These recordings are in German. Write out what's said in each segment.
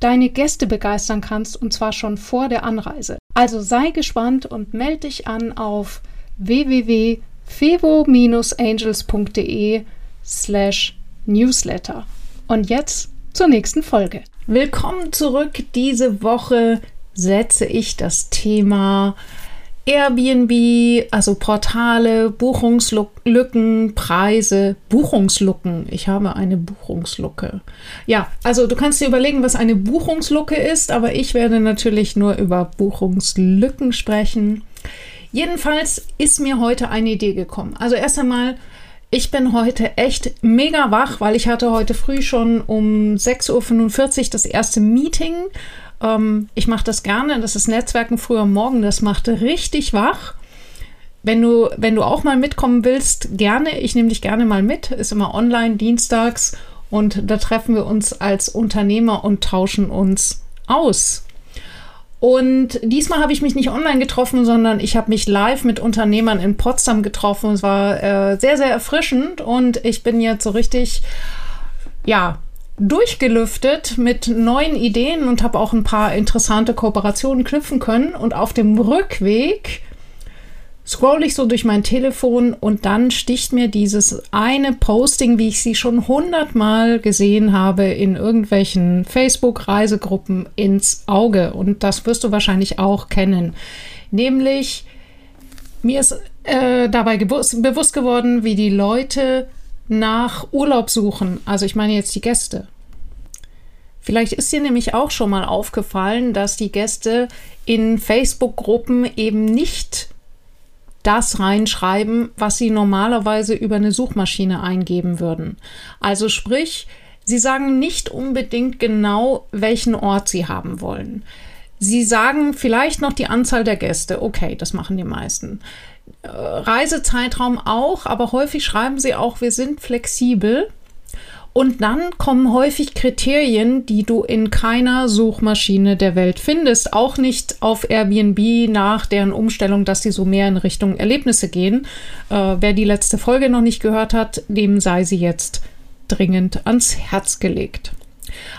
deine Gäste begeistern kannst, und zwar schon vor der Anreise. Also sei gespannt und melde dich an auf www.fevo-angels.de slash newsletter. Und jetzt zur nächsten Folge. Willkommen zurück. Diese Woche setze ich das Thema Airbnb, also Portale, Buchungslücken, Preise, Buchungslücken. Ich habe eine Buchungslucke. Ja, also du kannst dir überlegen, was eine Buchungslucke ist, aber ich werde natürlich nur über Buchungslücken sprechen. Jedenfalls ist mir heute eine Idee gekommen. Also erst einmal ich bin heute echt mega wach, weil ich hatte heute früh schon um 6.45 Uhr das erste Meeting. Ähm, ich mache das gerne, das ist Netzwerken früher Morgen, das macht richtig wach. Wenn du, wenn du auch mal mitkommen willst, gerne, ich nehme dich gerne mal mit, ist immer online, dienstags und da treffen wir uns als Unternehmer und tauschen uns aus. Und diesmal habe ich mich nicht online getroffen, sondern ich habe mich live mit Unternehmern in Potsdam getroffen. Es war äh, sehr, sehr erfrischend und ich bin jetzt so richtig, ja, durchgelüftet mit neuen Ideen und habe auch ein paar interessante Kooperationen knüpfen können. Und auf dem Rückweg scroll ich so durch mein Telefon und dann sticht mir dieses eine Posting, wie ich sie schon hundertmal gesehen habe in irgendwelchen Facebook-Reisegruppen ins Auge. Und das wirst du wahrscheinlich auch kennen. Nämlich, mir ist äh, dabei bewusst geworden, wie die Leute nach Urlaub suchen. Also ich meine jetzt die Gäste. Vielleicht ist dir nämlich auch schon mal aufgefallen, dass die Gäste in Facebook-Gruppen eben nicht das reinschreiben, was sie normalerweise über eine Suchmaschine eingeben würden. Also sprich, sie sagen nicht unbedingt genau, welchen Ort sie haben wollen. Sie sagen vielleicht noch die Anzahl der Gäste. Okay, das machen die meisten. Äh, Reisezeitraum auch, aber häufig schreiben sie auch, wir sind flexibel. Und dann kommen häufig Kriterien, die du in keiner Suchmaschine der Welt findest. Auch nicht auf Airbnb nach deren Umstellung, dass sie so mehr in Richtung Erlebnisse gehen. Äh, wer die letzte Folge noch nicht gehört hat, dem sei sie jetzt dringend ans Herz gelegt.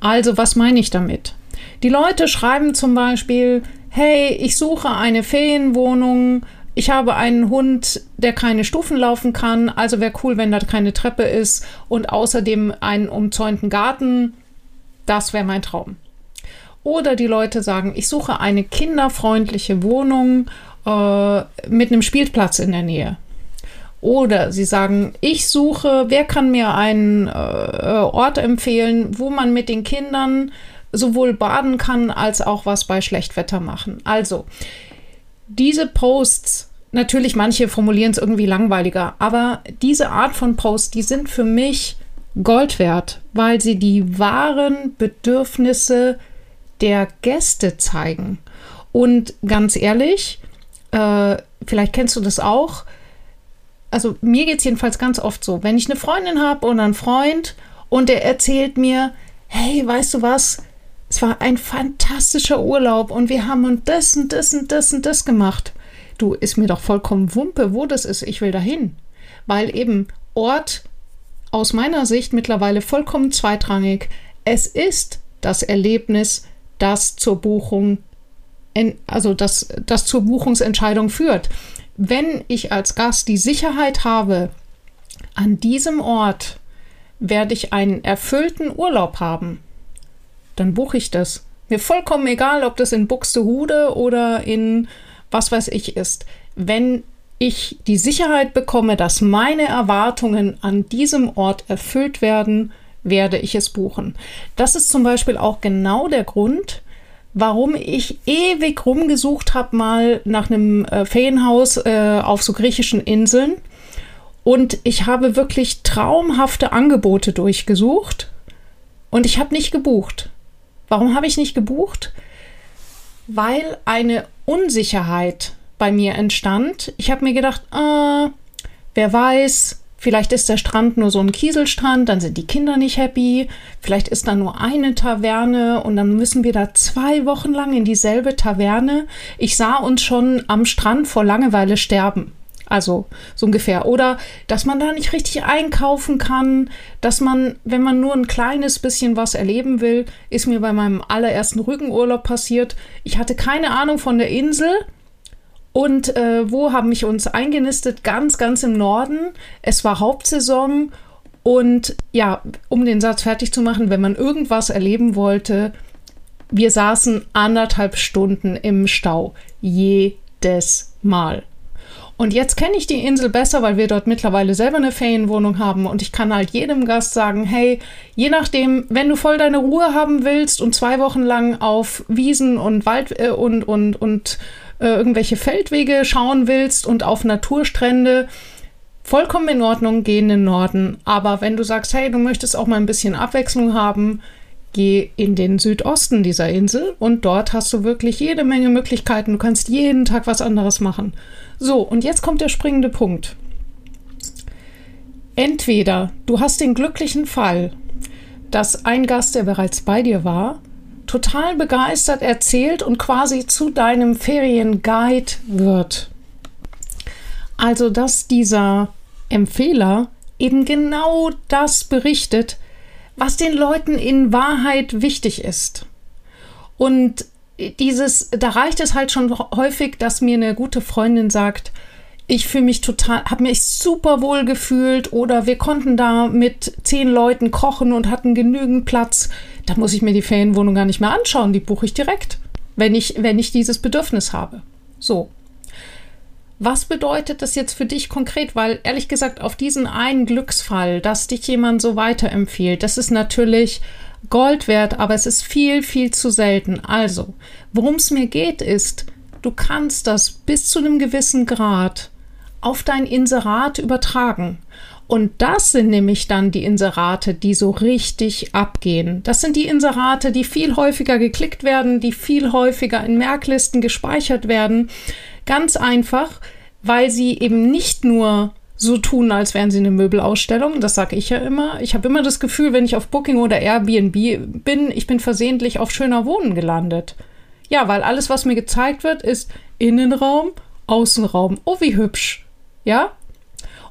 Also, was meine ich damit? Die Leute schreiben zum Beispiel, hey, ich suche eine Ferienwohnung ich habe einen Hund, der keine Stufen laufen kann, also wäre cool, wenn da keine Treppe ist und außerdem einen umzäunten Garten. Das wäre mein Traum. Oder die Leute sagen, ich suche eine kinderfreundliche Wohnung äh, mit einem Spielplatz in der Nähe. Oder sie sagen, ich suche, wer kann mir einen äh, Ort empfehlen, wo man mit den Kindern sowohl baden kann als auch was bei Schlechtwetter machen. Also, diese Posts natürlich, manche formulieren es irgendwie langweiliger, aber diese Art von Post, die sind für mich Gold wert, weil sie die wahren Bedürfnisse der Gäste zeigen. Und ganz ehrlich, äh, vielleicht kennst du das auch. Also mir geht es jedenfalls ganz oft so, wenn ich eine Freundin habe oder einen Freund und der erzählt mir, hey, weißt du was, war ein fantastischer Urlaub und wir haben das und das und das und das gemacht. Du, ist mir doch vollkommen Wumpe, wo das ist. Ich will dahin. Weil eben Ort aus meiner Sicht mittlerweile vollkommen zweitrangig. Es ist das Erlebnis, das zur Buchung, also das, das zur Buchungsentscheidung führt. Wenn ich als Gast die Sicherheit habe, an diesem Ort werde ich einen erfüllten Urlaub haben, dann buche ich das. Mir vollkommen egal, ob das in Buxtehude oder in was weiß ich ist, wenn ich die Sicherheit bekomme, dass meine Erwartungen an diesem Ort erfüllt werden, werde ich es buchen. Das ist zum Beispiel auch genau der Grund, warum ich ewig rumgesucht habe, mal nach einem äh, Ferienhaus äh, auf so griechischen Inseln. Und ich habe wirklich traumhafte Angebote durchgesucht und ich habe nicht gebucht Warum habe ich nicht gebucht? Weil eine Unsicherheit bei mir entstand. Ich habe mir gedacht, äh, wer weiß, vielleicht ist der Strand nur so ein Kieselstrand, dann sind die Kinder nicht happy. Vielleicht ist da nur eine Taverne und dann müssen wir da zwei Wochen lang in dieselbe Taverne. Ich sah uns schon am Strand vor Langeweile sterben. Also so ungefähr. Oder dass man da nicht richtig einkaufen kann, dass man, wenn man nur ein kleines bisschen was erleben will, ist mir bei meinem allerersten Rückenurlaub passiert. Ich hatte keine Ahnung von der Insel. Und äh, wo haben mich uns eingenistet? Ganz, ganz im Norden. Es war Hauptsaison. Und ja, um den Satz fertig zu machen, wenn man irgendwas erleben wollte, wir saßen anderthalb Stunden im Stau. Jedes Mal. Und jetzt kenne ich die Insel besser, weil wir dort mittlerweile selber eine Ferienwohnung haben und ich kann halt jedem Gast sagen, hey, je nachdem, wenn du voll deine Ruhe haben willst und zwei Wochen lang auf Wiesen und Wald äh, und, und, und äh, irgendwelche Feldwege schauen willst und auf Naturstrände, vollkommen in Ordnung, geh in den Norden. Aber wenn du sagst, hey, du möchtest auch mal ein bisschen Abwechslung haben, geh in den Südosten dieser Insel und dort hast du wirklich jede Menge Möglichkeiten. Du kannst jeden Tag was anderes machen. So, und jetzt kommt der springende Punkt. Entweder du hast den glücklichen Fall, dass ein Gast, der bereits bei dir war, total begeistert erzählt und quasi zu deinem Ferienguide wird. Also, dass dieser Empfehler eben genau das berichtet, was den Leuten in Wahrheit wichtig ist. Und dieses, da reicht es halt schon häufig, dass mir eine gute Freundin sagt, ich fühle mich total, habe mich super wohl gefühlt oder wir konnten da mit zehn Leuten kochen und hatten genügend Platz. Da muss ich mir die Ferienwohnung gar nicht mehr anschauen, die buche ich direkt, wenn ich, wenn ich dieses Bedürfnis habe. So. Was bedeutet das jetzt für dich konkret? Weil ehrlich gesagt, auf diesen einen Glücksfall, dass dich jemand so weiterempfiehlt, das ist natürlich Gold wert, aber es ist viel, viel zu selten. Also, worum es mir geht, ist, du kannst das bis zu einem gewissen Grad auf dein Inserat übertragen. Und das sind nämlich dann die Inserate, die so richtig abgehen. Das sind die Inserate, die viel häufiger geklickt werden, die viel häufiger in Merklisten gespeichert werden. Ganz einfach, weil sie eben nicht nur so tun, als wären sie eine Möbelausstellung. Das sage ich ja immer. Ich habe immer das Gefühl, wenn ich auf Booking oder Airbnb bin, ich bin versehentlich auf schöner Wohnen gelandet. Ja, weil alles, was mir gezeigt wird, ist Innenraum, Außenraum. Oh, wie hübsch. Ja?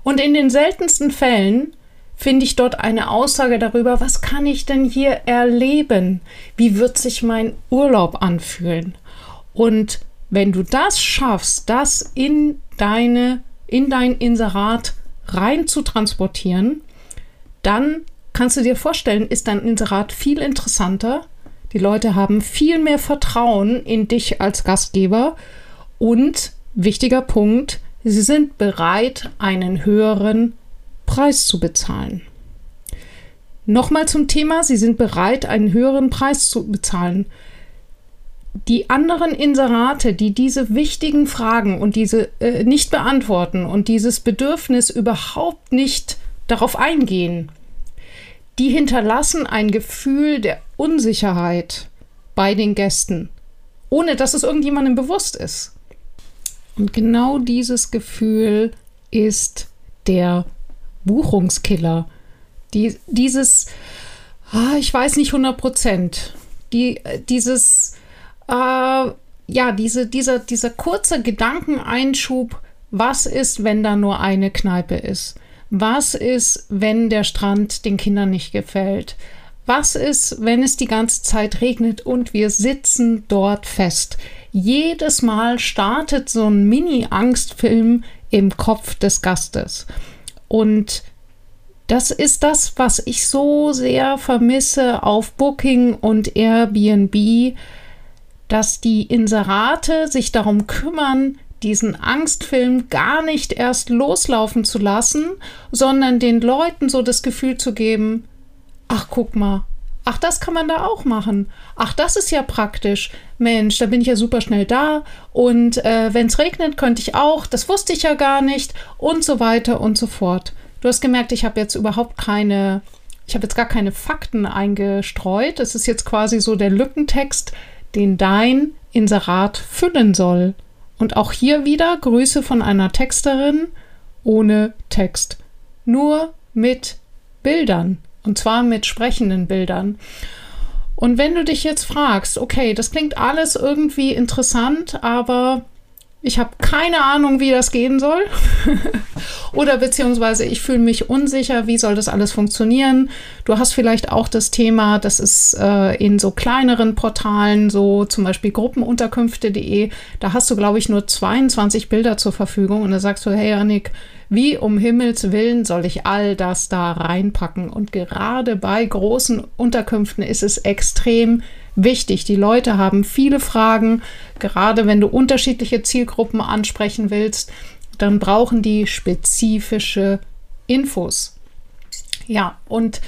Und in den seltensten Fällen finde ich dort eine Aussage darüber, was kann ich denn hier erleben? Wie wird sich mein Urlaub anfühlen? Und wenn du das schaffst, das in deine in dein Inserat rein zu transportieren, dann kannst du dir vorstellen, ist dein Inserat viel interessanter. Die Leute haben viel mehr Vertrauen in dich als Gastgeber und wichtiger Punkt, sie sind bereit, einen höheren Preis zu bezahlen. Nochmal zum Thema, sie sind bereit, einen höheren Preis zu bezahlen die anderen Inserate, die diese wichtigen Fragen und diese äh, nicht beantworten und dieses Bedürfnis überhaupt nicht darauf eingehen, die hinterlassen ein Gefühl der Unsicherheit bei den Gästen, ohne dass es irgendjemandem bewusst ist. Und genau dieses Gefühl ist der Buchungskiller. Die, dieses, ah, ich weiß nicht 100 Prozent, die, äh, dieses, äh, ja, diese, dieser, dieser kurze Gedankeneinschub, was ist, wenn da nur eine Kneipe ist? Was ist, wenn der Strand den Kindern nicht gefällt? Was ist, wenn es die ganze Zeit regnet und wir sitzen dort fest? Jedes Mal startet so ein Mini-Angstfilm im Kopf des Gastes. Und das ist das, was ich so sehr vermisse auf Booking und Airbnb, dass die Inserate sich darum kümmern, diesen Angstfilm gar nicht erst loslaufen zu lassen, sondern den Leuten so das Gefühl zu geben, ach guck mal, ach das kann man da auch machen, ach das ist ja praktisch, Mensch, da bin ich ja super schnell da. Und äh, wenn es regnet, könnte ich auch, das wusste ich ja gar nicht. Und so weiter und so fort. Du hast gemerkt, ich habe jetzt überhaupt keine ich habe jetzt gar keine Fakten eingestreut. Es ist jetzt quasi so der Lückentext, den dein Inserat füllen soll. Und auch hier wieder Grüße von einer Texterin ohne Text. Nur mit Bildern. Und zwar mit sprechenden Bildern. Und wenn du dich jetzt fragst, okay, das klingt alles irgendwie interessant, aber ich habe keine Ahnung, wie das gehen soll. Oder beziehungsweise ich fühle mich unsicher, wie soll das alles funktionieren. Du hast vielleicht auch das Thema, das ist äh, in so kleineren Portalen, so zum Beispiel gruppenunterkünfte.de, da hast du, glaube ich, nur 22 Bilder zur Verfügung. Und da sagst du, hey Annik, wie um Himmels Willen soll ich all das da reinpacken? Und gerade bei großen Unterkünften ist es extrem wichtig. Die Leute haben viele Fragen, gerade wenn du unterschiedliche Zielgruppen ansprechen willst, dann brauchen die spezifische Infos. Ja, und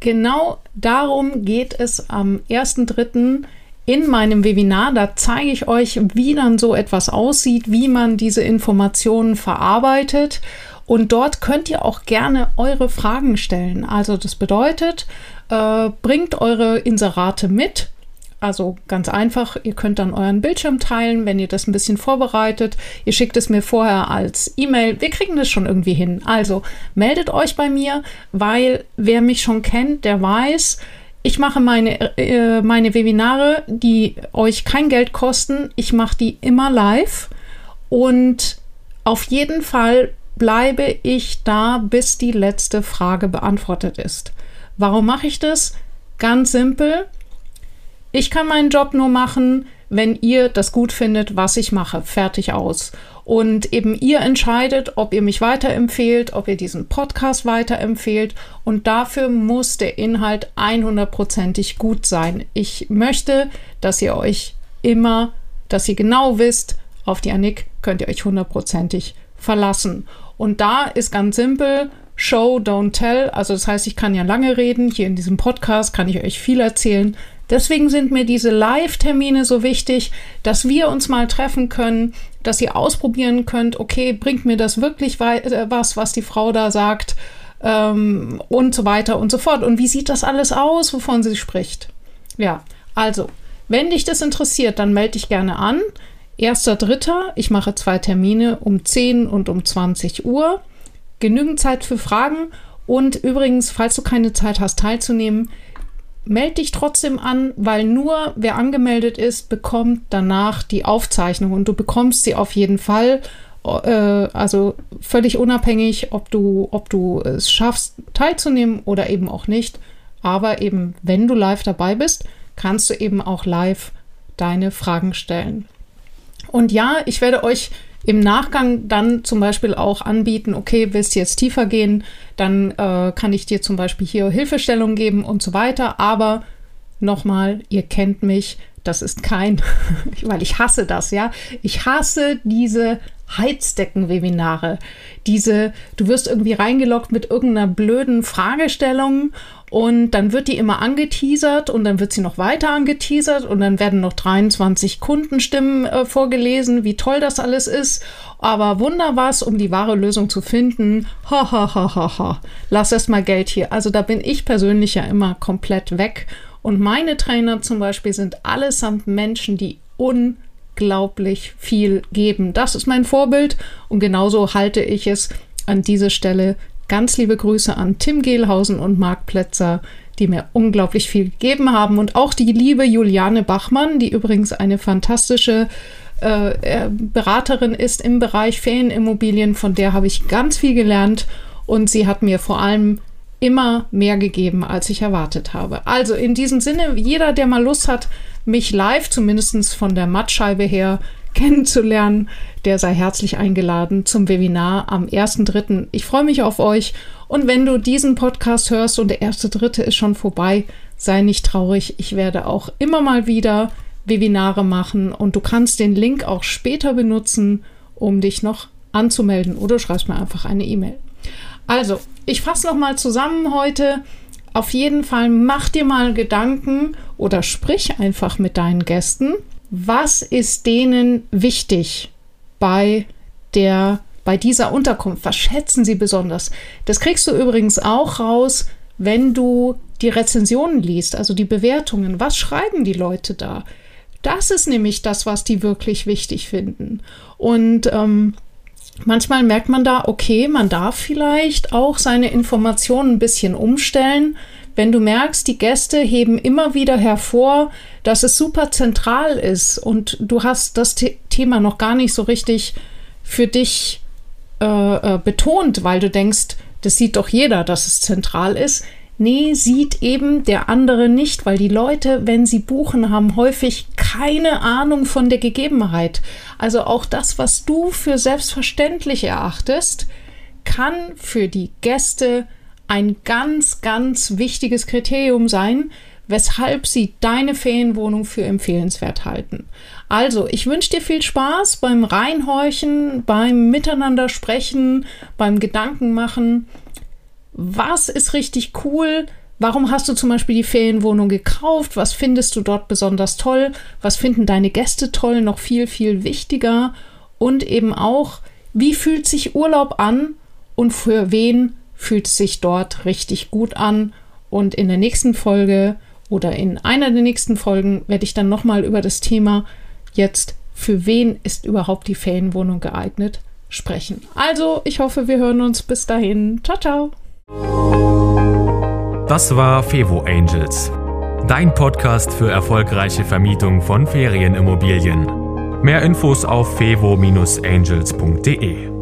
genau darum geht es am 1.3. in meinem Webinar. Da zeige ich euch, wie dann so etwas aussieht, wie man diese Informationen verarbeitet. Und dort könnt ihr auch gerne eure Fragen stellen. Also das bedeutet, äh, bringt eure Inserate mit also ganz einfach, ihr könnt dann euren Bildschirm teilen, wenn ihr das ein bisschen vorbereitet. Ihr schickt es mir vorher als E-Mail. Wir kriegen das schon irgendwie hin. Also meldet euch bei mir, weil wer mich schon kennt, der weiß, ich mache meine, äh, meine Webinare, die euch kein Geld kosten. Ich mache die immer live und auf jeden Fall bleibe ich da, bis die letzte Frage beantwortet ist. Warum mache ich das? Ganz simpel ich kann meinen Job nur machen, wenn ihr das gut findet, was ich mache. Fertig aus. Und eben ihr entscheidet, ob ihr mich weiterempfehlt, ob ihr diesen Podcast weiterempfehlt. Und dafür muss der Inhalt 100%ig gut sein. Ich möchte, dass ihr euch immer, dass ihr genau wisst, auf die Annick könnt ihr euch hundertprozentig verlassen. Und da ist ganz simpel, Show, don't tell. Also das heißt, ich kann ja lange reden. Hier in diesem Podcast kann ich euch viel erzählen. Deswegen sind mir diese Live-Termine so wichtig, dass wir uns mal treffen können, dass ihr ausprobieren könnt, okay, bringt mir das wirklich äh, was, was die Frau da sagt ähm, und so weiter und so fort. Und wie sieht das alles aus, wovon sie spricht? Ja, also, wenn dich das interessiert, dann melde dich gerne an. Erster, dritter, ich mache zwei Termine um 10 und um 20 Uhr. Genügend Zeit für Fragen. Und übrigens, falls du keine Zeit hast teilzunehmen, melde dich trotzdem an, weil nur wer angemeldet ist, bekommt danach die Aufzeichnung und du bekommst sie auf jeden Fall. Äh, also völlig unabhängig, ob du, ob du es schaffst, teilzunehmen oder eben auch nicht. Aber eben, wenn du live dabei bist, kannst du eben auch live deine Fragen stellen. Und ja, ich werde euch im Nachgang dann zum Beispiel auch anbieten, okay, willst du jetzt tiefer gehen, dann äh, kann ich dir zum Beispiel hier Hilfestellung geben und so weiter. Aber nochmal, ihr kennt mich, das ist kein, weil ich hasse das, ja. Ich hasse diese Heizdecken-Webinare. Diese, du wirst irgendwie reingeloggt mit irgendeiner blöden Fragestellung und dann wird die immer angeteasert und dann wird sie noch weiter angeteasert und dann werden noch 23 Kundenstimmen äh, vorgelesen, wie toll das alles ist. Aber wunder was, um die wahre Lösung zu finden. Ha, ha, ha, ha, ha. Lass erst mal Geld hier. Also da bin ich persönlich ja immer komplett weg. Und meine Trainer zum Beispiel sind allesamt Menschen, die unglaublich viel geben. Das ist mein Vorbild und genauso halte ich es an dieser Stelle Ganz liebe Grüße an Tim Gehlhausen und Marc Plätzer, die mir unglaublich viel gegeben haben. Und auch die liebe Juliane Bachmann, die übrigens eine fantastische äh, äh, Beraterin ist im Bereich Ferienimmobilien. Von der habe ich ganz viel gelernt. Und sie hat mir vor allem immer mehr gegeben, als ich erwartet habe. Also in diesem Sinne, jeder, der mal Lust hat, mich live, zumindest von der Mattscheibe her, kennenzulernen, der sei herzlich eingeladen zum Webinar am 1.3. Ich freue mich auf euch und wenn du diesen Podcast hörst und der 1.3. ist schon vorbei, sei nicht traurig. Ich werde auch immer mal wieder Webinare machen und du kannst den Link auch später benutzen, um dich noch anzumelden oder schreibst mir einfach eine E-Mail. Also, ich fasse noch mal zusammen heute. Auf jeden Fall mach dir mal Gedanken oder sprich einfach mit deinen Gästen was ist denen wichtig bei der bei dieser Unterkunft? Was schätzen sie besonders? Das kriegst du übrigens auch raus, wenn du die Rezensionen liest, also die Bewertungen, was schreiben die Leute da? Das ist nämlich das, was die wirklich wichtig finden. Und ähm, manchmal merkt man da, okay, man darf vielleicht auch seine Informationen ein bisschen umstellen. Wenn du merkst, die Gäste heben immer wieder hervor, dass es super zentral ist und du hast das The Thema noch gar nicht so richtig für dich äh, äh, betont, weil du denkst, das sieht doch jeder, dass es zentral ist. Nee, sieht eben der andere nicht, weil die Leute, wenn sie buchen, haben häufig keine Ahnung von der Gegebenheit. Also auch das, was du für selbstverständlich erachtest, kann für die Gäste ein ganz, ganz wichtiges Kriterium sein, weshalb sie deine Ferienwohnung für empfehlenswert halten. Also, ich wünsche dir viel Spaß beim Reinhorchen, beim Miteinander sprechen, beim Gedankenmachen was ist richtig cool, Warum hast du zum Beispiel die Ferienwohnung gekauft? Was findest du dort besonders toll? Was finden deine Gäste toll? Noch viel, viel wichtiger. Und eben auch, wie fühlt sich Urlaub an und für wen fühlt sich dort richtig gut an? Und in der nächsten Folge oder in einer der nächsten Folgen werde ich dann nochmal über das Thema jetzt, für wen ist überhaupt die Ferienwohnung geeignet, sprechen. Also, ich hoffe, wir hören uns bis dahin. Ciao, ciao. Das war Fevo Angels, dein Podcast für erfolgreiche Vermietung von Ferienimmobilien. Mehr Infos auf fevo-angels.de.